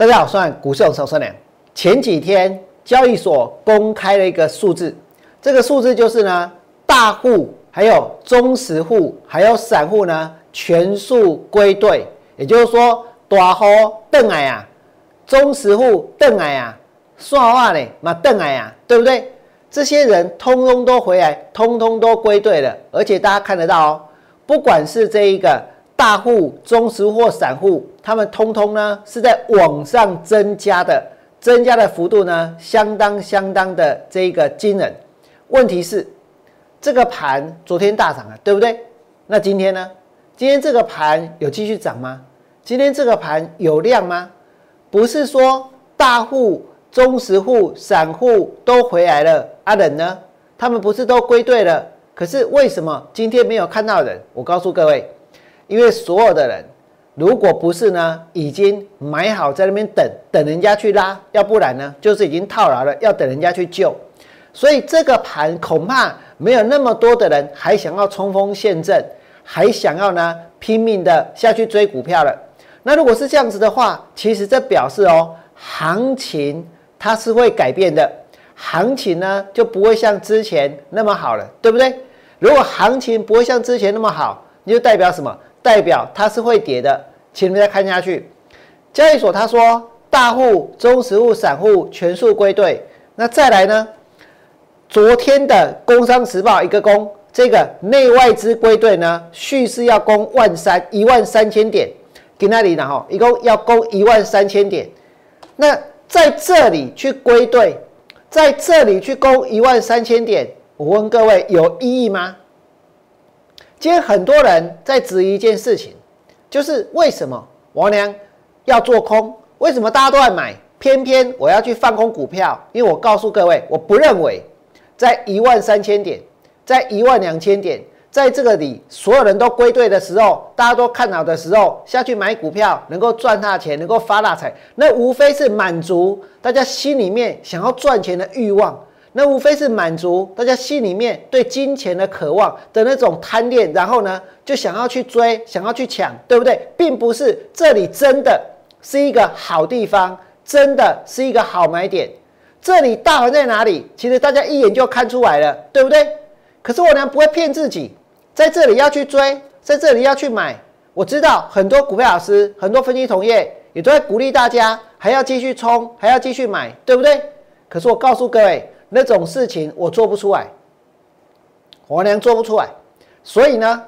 大家好，我是股市手算良。前几天交易所公开了一个数字，这个数字就是呢，大户、还有中实户、还有散户呢，全数归队。也就是说，大户邓来啊，中实户邓来啊，算话呢嘛邓来啊，对不对？这些人通通都回来，通通都归队了。而且大家看得到哦，不管是这一个。大户、中实或散户，他们通通呢是在往上增加的，增加的幅度呢相当相当的这个惊人。问题是，这个盘昨天大涨了，对不对？那今天呢？今天这个盘有继续涨吗？今天这个盘有量吗？不是说大户、中实户、散户都回来了，阿人呢？他们不是都归队了？可是为什么今天没有看到人？我告诉各位。因为所有的人，如果不是呢，已经买好在那边等等人家去拉，要不然呢，就是已经套牢了，要等人家去救。所以这个盘恐怕没有那么多的人还想要冲锋陷阵，还想要呢拼命的下去追股票了。那如果是这样子的话，其实这表示哦，行情它是会改变的，行情呢就不会像之前那么好了，对不对？如果行情不会像之前那么好，你就代表什么？代表它是会跌的，请你们再看下去。交易所他说，大户、中实户、散户全数归队。那再来呢？昨天的《工商时报》一个攻，这个内外资归队呢，蓄势要攻万三一万三千点，给那里呢？哈，一共要攻一万三千点。那在这里去归队，在这里去攻一万三千点，我问各位有意义吗？今天很多人在质疑一件事情，就是为什么王良要做空？为什么大家都在买，偏偏我要去放空股票？因为我告诉各位，我不认为在一万三千点，在一万两千点，在这个里所有人都归队的时候，大家都看好的时候，下去买股票能够赚大钱，能够发大财，那无非是满足大家心里面想要赚钱的欲望。那无非是满足大家心里面对金钱的渴望的那种贪恋，然后呢，就想要去追，想要去抢，对不对？并不是这里真的是一个好地方，真的是一个好买点。这里大盘在哪里？其实大家一眼就看出来了，对不对？可是我呢不会骗自己，在这里要去追，在这里要去买。我知道很多股票老师、很多分析同业也都在鼓励大家，还要继续冲，还要继续买，对不对？可是我告诉各位。那种事情我做不出来，我娘做不出来，所以呢，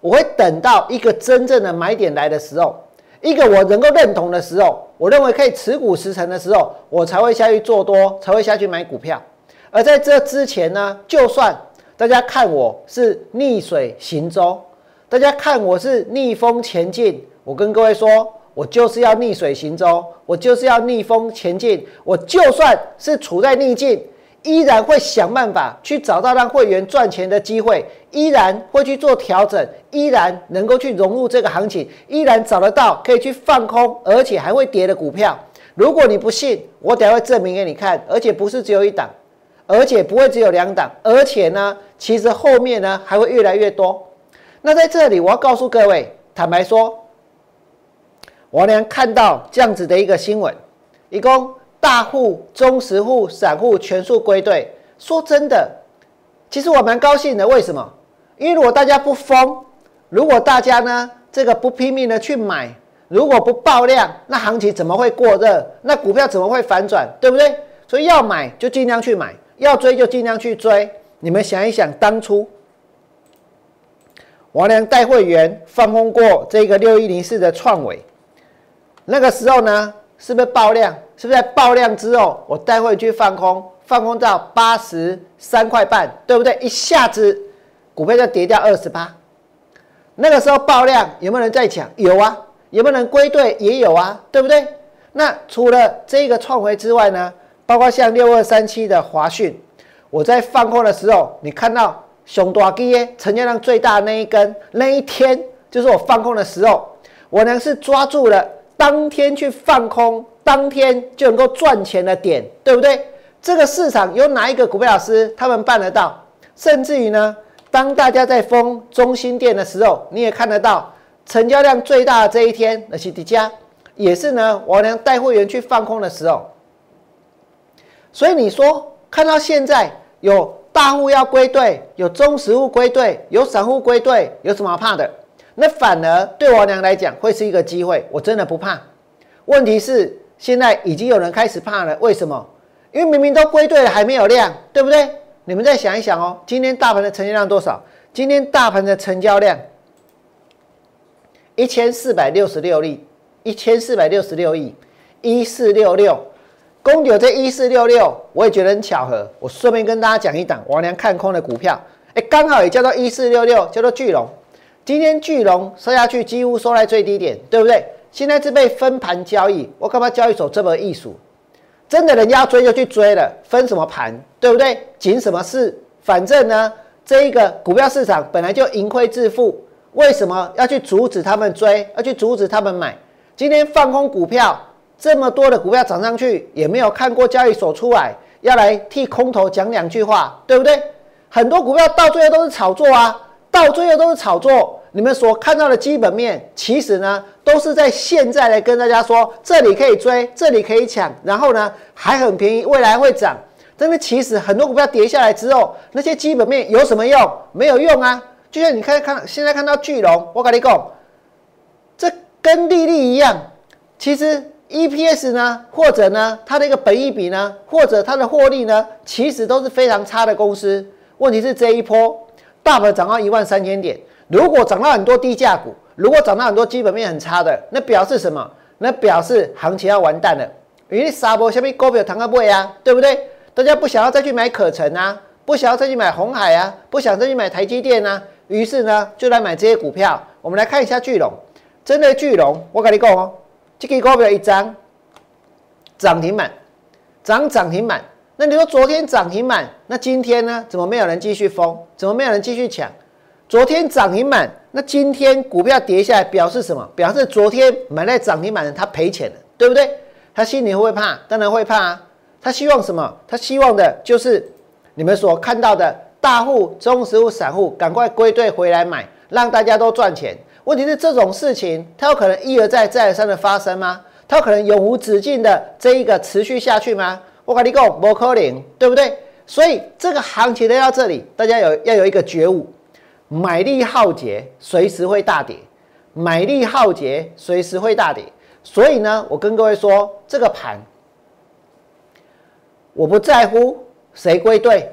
我会等到一个真正的买点来的时候，一个我能够认同的时候，我认为可以持股十成的时候，我才会下去做多，才会下去买股票。而在这之前呢，就算大家看我是逆水行舟，大家看我是逆风前进，我跟各位说。我就是要逆水行舟，我就是要逆风前进，我就算是处在逆境。依然会想办法去找到让会员赚钱的机会，依然会去做调整，依然能够去融入这个行情，依然找得到可以去放空，而且还会跌的股票。如果你不信，我等下会证明给你看，而且不是只有一档，而且不会只有两档，而且呢，其实后面呢还会越来越多。那在这里，我要告诉各位，坦白说，我连看到这样子的一个新闻，一共。大户、中实户、散户全数归队。说真的，其实我蛮高兴的。为什么？因为如果大家不疯，如果大家呢这个不拼命的去买，如果不爆量，那行情怎么会过热？那股票怎么会反转？对不对？所以要买就尽量去买，要追就尽量去追。你们想一想，当初王良带会员放空过这个六一零四的创伟，那个时候呢，是不是爆量？是不是在爆量之后，我待会去放空，放空到八十三块半，对不对？一下子股票就跌掉二十八。那个时候爆量有没有人在抢？有啊。有没有人归队？也有啊，对不对？那除了这个创维之外呢？包括像六二三七的华讯，我在放空的时候，你看到熊多基耶成交量最大那一根，那一天就是我放空的时候，我呢是抓住了当天去放空。当天就能够赚钱的点，对不对？这个市场有哪一个股票老师他们办得到？甚至于呢，当大家在封中心店的时候，你也看得到成交量最大的这一天，那是迪迦也是呢，王良带会员去放空的时候。所以你说看到现在有大户要归队，有中实户归队，有散户归队，有什么好怕的？那反而对王娘来讲会是一个机会，我真的不怕。问题是现在已经有人开始怕了，为什么？因为明明都归队了，还没有量，对不对？你们再想一想哦，今天大盘的成交量多少？今天大盘的成交量一千四百六十六亿，一千四百六十六亿，一四六六。公牛这一四六六，我也觉得很巧合。我顺便跟大家讲一档王良看空的股票，哎，刚好也叫做一四六六，叫做巨龙。今天巨龙收下去，几乎收在最低点，对不对？现在是被分盘交易，我干嘛交易所这么艺术？真的人家要追就去追了，分什么盘，对不对？紧什么事？反正呢，这一个股票市场本来就盈亏自负，为什么要去阻止他们追，要去阻止他们买？今天放空股票。这么多的股票涨上去，也没有看过交易所出来要来替空头讲两句话，对不对？很多股票到最后都是炒作啊，到最后都是炒作。你们所看到的基本面，其实呢都是在现在来跟大家说，这里可以追，这里可以抢，然后呢还很便宜，未来会涨。但是其实很多股票跌下来之后，那些基本面有什么用？没有用啊！就像你看看现在看到巨龙，我跟你讲，这跟利率一样，其实。EPS 呢，或者呢，它的一个本益比呢，或者它的获利呢，其实都是非常差的公司。问题是这一波大盘涨到一万三千点，如果涨到很多低价股，如果涨到很多基本面很差的，那表示什么？那表示行情要完蛋了。因为沙波下面股票谈个不啊，对不对？大家不想要再去买可成啊，不想要再去买红海啊，不想再去买台积电啊，于是呢，就来买这些股票。我们来看一下巨龙，针对巨龙，我跟你讲哦。这个股票一张涨停板，涨涨停板。那你说昨天涨停板，那今天呢？怎么没有人继续封？怎么没有人继续抢？昨天涨停板，那今天股票跌下来，表示什么？表示昨天买在涨停板的他赔钱了，对不对？他心里会不会怕？当然会怕啊。他希望什么？他希望的就是你们所看到的大户、中实户、散户赶快归队回来买，让大家都赚钱。问题是这种事情，它有可能一而再、再而三的发生吗？它有可能永无止境的这一个持续下去吗？我跟你讲，不可能，对不对？所以这个行情来到这里，大家有要有一个觉悟，买力耗竭，随时会大跌；买力耗竭，随时会大跌。所以呢，我跟各位说，这个盘，我不在乎谁归队，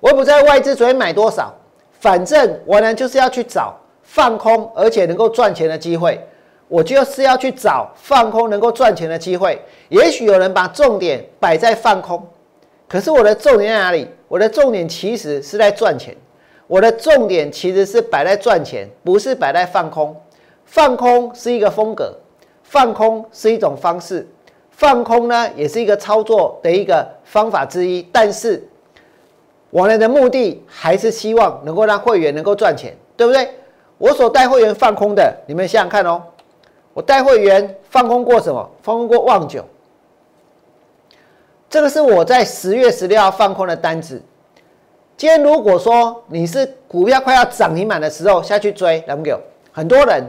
我不在外资昨天买多少，反正我呢就是要去找。放空而且能够赚钱的机会，我就是要去找放空能够赚钱的机会。也许有人把重点摆在放空，可是我的重点在哪里？我的重点其实是在赚钱。我的重点其实是摆在赚钱，不是摆在放空。放空是一个风格，放空是一种方式，放空呢也是一个操作的一个方法之一。但是，我们的目的还是希望能够让会员能够赚钱，对不对？我所带会员放空的，你们想想看哦。我带会员放空过什么？放空过旺九。这个是我在十月十六号放空的单子。今天如果说你是股票快要涨停板的时候下去追，来不给？很多人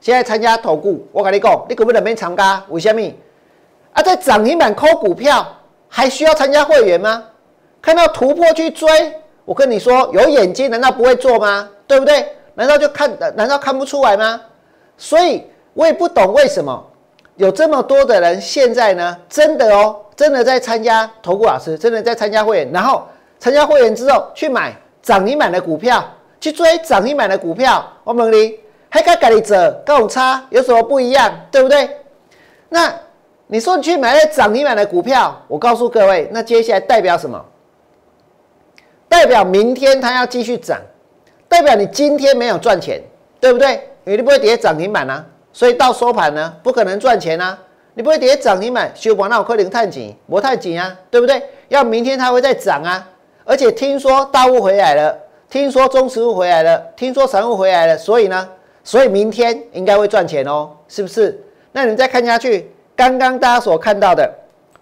现在参加投顾，我跟你讲，你可不能没参加？为什么？啊，在涨停板抠股票，还需要参加会员吗？看到突破去追，我跟你说，有眼睛难道不会做吗？对不对？难道就看？难道看不出来吗？所以我也不懂为什么有这么多的人现在呢？真的哦，真的在参加投顾老师，真的在参加会员，然后参加会员之后去买涨停板的股票，去追涨停板的股票。我问你，还跟跟你者跟我差有什么不一样？对不对？那你说你去买了涨停板的股票，我告诉各位，那接下来代表什么？代表明天它要继续涨。代表你今天没有赚钱，对不对？你不会跌涨停板啊，所以到收盘呢，不可能赚钱啊。你不会跌涨停板，修盘那我可能探紧，不太紧啊，对不对？要明天它会再涨啊，而且听说大户回来了，听说中实户回来了，听说散户回来了，所以呢，所以明天应该会赚钱哦，是不是？那你再看下去，刚刚大家所看到的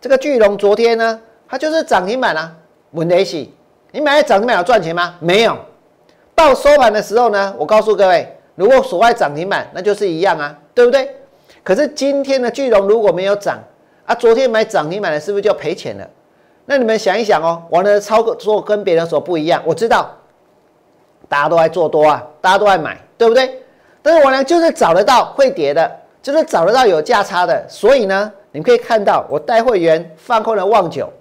这个巨龙，昨天呢，它就是涨停板啊，稳得起。你买涨停板有赚钱吗？没有。到收盘的时候呢，我告诉各位，如果所谓涨停板，那就是一样啊，对不对？可是今天的巨龙如果没有涨啊，昨天买涨停买的是不是就赔钱了？那你们想一想哦，我的操作跟别人所不一样。我知道大家都爱做多啊，大家都爱买，对不对？但是我呢，就是找得到会跌的，就是找得到有价差的。所以呢，你们可以看到我带会员放空了旺九，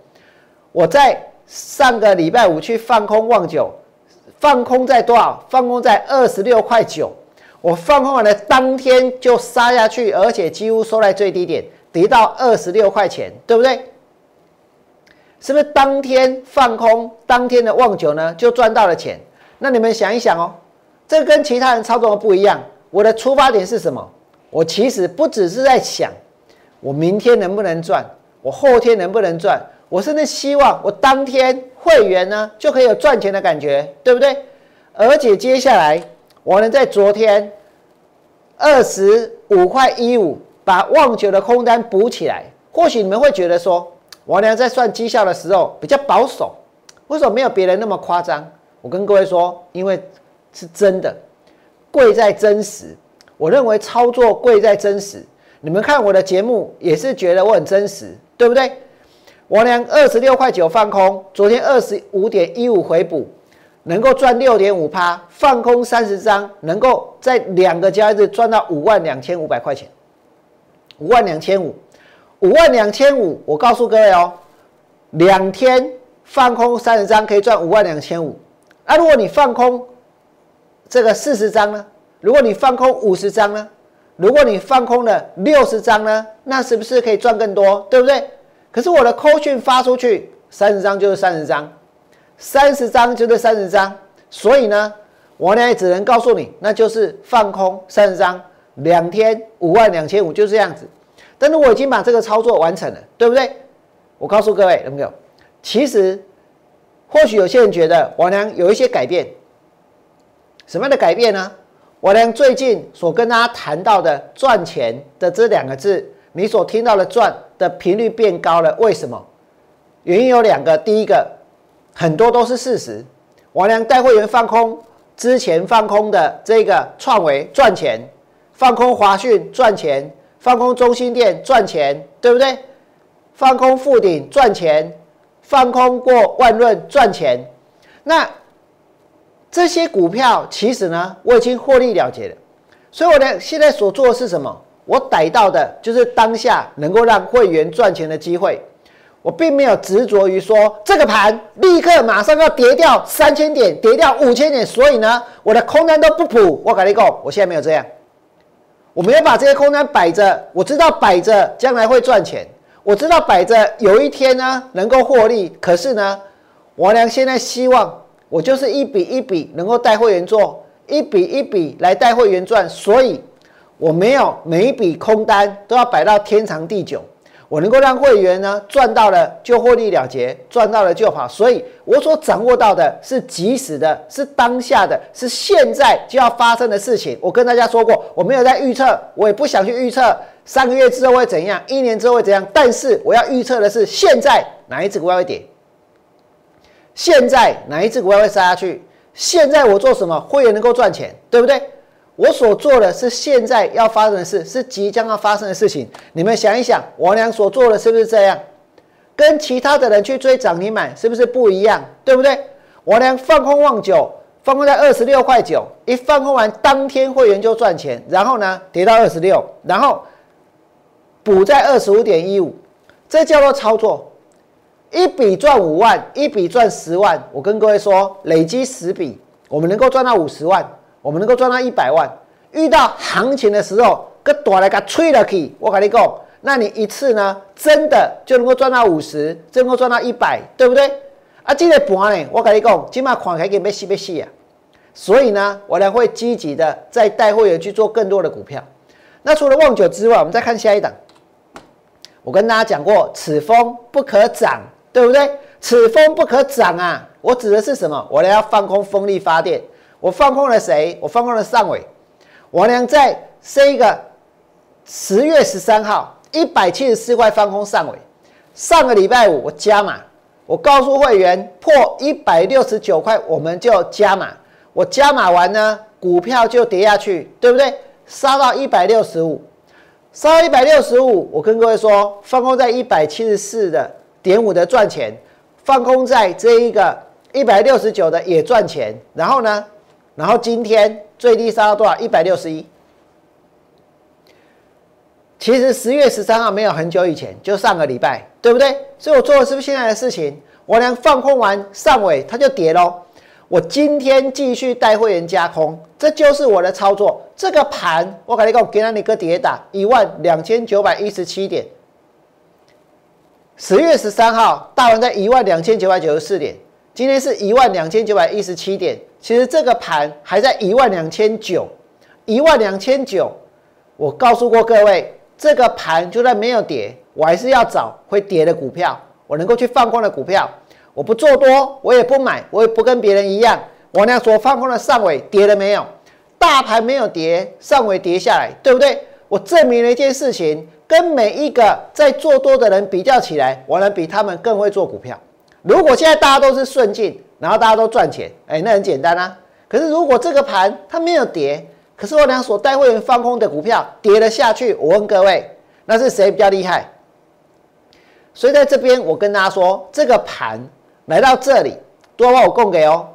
我在上个礼拜五去放空旺九，放空在多少？放空在二十六块九。我放空完了当天就杀下去，而且几乎收在最低点，跌到二十六块钱，对不对？是不是当天放空，当天的旺九呢就赚到了钱？那你们想一想哦，这跟其他人操作的不一样。我的出发点是什么？我其实不只是在想我明天能不能赚，我后天能不能赚，我甚至希望我当天会员呢就可以有赚钱的感觉，对不对？而且接下来我能在昨天二十五块一五把旺九的空单补起来，或许你们会觉得说。王良在算绩效的时候比较保守，为什么没有别人那么夸张？我跟各位说，因为是真的，贵在真实。我认为操作贵在真实。你们看我的节目也是觉得我很真实，对不对？王良二十六块九放空，昨天二十五点一五回补，能够赚六点五趴，放空三十张，能够在两个交易日赚到五万两千五百块钱，五万两千五。五万两千五，我告诉各位哦，两天放空三十张可以赚五万两千五。那如果你放空这个四十张呢？如果你放空五十张呢？如果你放空了六十张呢？那是不是可以赚更多？对不对？可是我的扣讯发出去，三十张就是三十张，三十张就是三十张。所以呢，我呢只能告诉你，那就是放空三十张，两天五万两千五，就是这样子。但是我已经把这个操作完成了，对不对？我告诉各位，有没有？其实，或许有些人觉得王良有一些改变。什么样的改变呢？王良最近所跟大家谈到的赚钱的这两个字，你所听到的赚的频率变高了。为什么？原因有两个。第一个，很多都是事实。王良带会员放空之前放空的这个创维赚钱，放空华讯赚钱。放空中心店赚钱，对不对？放空富鼎赚钱，放空过万润赚钱。那这些股票其实呢，我已经获利了结了。所以我呢，现在所做的是什么？我逮到的就是当下能够让会员赚钱的机会。我并没有执着于说这个盘立刻马上要跌掉三千点，跌掉五千点，所以呢，我的空单都不补。我跟你讲，我现在没有这样。我没有把这些空单摆着，我知道摆着将来会赚钱，我知道摆着有一天呢能够获利。可是呢，我呢现在希望我就是一笔一笔能够带会员做，一笔一笔来带会员赚，所以我没有每一笔空单都要摆到天长地久。我能够让会员呢赚到了就获利了结，赚到了就好。所以我所掌握到的是及时的，是当下的，是现在就要发生的事情。我跟大家说过，我没有在预测，我也不想去预测三个月之后会怎样，一年之后会怎样。但是我要预测的是现在哪一只股票会跌，现在哪一只股票会杀下去，现在我做什么会员能够赚钱，对不对？我所做的是现在要发生的事，是即将要发生的事情。你们想一想，我俩所做的是不是这样？跟其他的人去追涨停板是不是不一样？对不对？我俩放空望九，放空在二十六块九，一放空完当天会员就赚钱，然后呢跌到二十六，然后补在二十五点一五，这叫做操作。一笔赚五万，一笔赚十万。我跟各位说，累积十笔，我们能够赚到五十万。我们能够赚到一百万，遇到行情的时候，个大来个吹了去，我跟你讲，那你一次呢，真的就能够赚到五十，就能够赚到一百，对不对？啊，这个盘呢，我跟你讲，今码看起来给没死没死啊。所以呢，我呢会积极的再带会员去做更多的股票。那除了旺九之外，我们再看下一档。我跟大家讲过，此风不可长，对不对？此风不可长啊！我指的是什么？我呢要放空风力发电。我放空了谁？我放空了上尾。我娘在这个十月十三号一百七十四块放空上尾。上个礼拜五我加码，我告诉会员破一百六十九块我们就加码。我加码完呢，股票就跌下去，对不对？杀到一百六十五，杀到一百六十五，我跟各位说，放空在一百七十四的点五的赚钱，放空在这一个一百六十九的也赚钱。然后呢，然后今天最低杀到多少？一百六十一。其实十月十三号没有很久以前，就上个礼拜，对不对？所以我做的是不是现在的事情？我俩放空完上尾，它就跌喽。我今天继续带会员加空，这就是我的操作。这个盘我跟你讲，给了你个跌打一万两千九百一十七点。十月十三号大盘在一万两千九百九十四点，今天是一万两千九百一十七点。其实这个盘还在一万两千九，一万两千九。我告诉过各位。这个盘就算没有跌，我还是要找会跌的股票，我能够去放空的股票。我不做多，我也不买，我也不跟别人一样。我那所放空的上尾跌了没有？大盘没有跌，上尾跌下来，对不对？我证明了一件事情，跟每一个在做多的人比较起来，我能比他们更会做股票。如果现在大家都是顺境，然后大家都赚钱，哎，那很简单啊。可是如果这个盘它没有跌，可是我俩所带会员放空的股票跌了下去，我问各位，那是谁比较厉害？所以在这边我跟大家说，这个盘来到这里，多把我供给哦，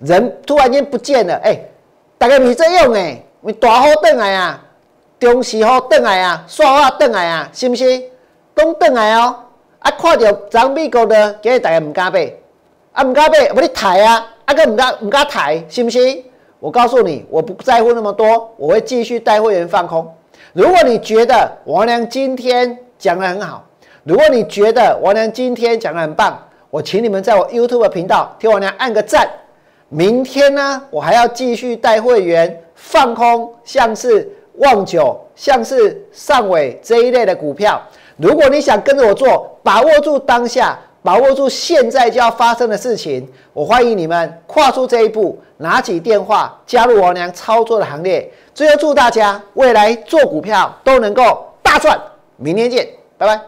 人突然间不见了，哎，大家没在用哎，你大好等来啊，中时好等来啊，刷话等来啊，是不是？都等来哦，啊，看到涨美国的，今日大家唔敢买，啊唔敢买，不你抬啊，啊个唔敢唔敢抬，是不是？我告诉你，我不在乎那么多，我会继续带会员放空。如果你觉得王良今天讲的很好，如果你觉得王良今天讲的很棒，我请你们在我 YouTube 频道替王良按个赞。明天呢，我还要继续带会员放空，像是旺九、像是上尾这一类的股票。如果你想跟着我做，把握住当下。把握住现在就要发生的事情，我欢迎你们跨出这一步，拿起电话加入我娘操作的行列。最后祝大家未来做股票都能够大赚！明天见，拜拜。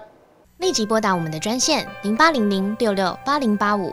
立即拨打我们的专线零八零零六六八零八五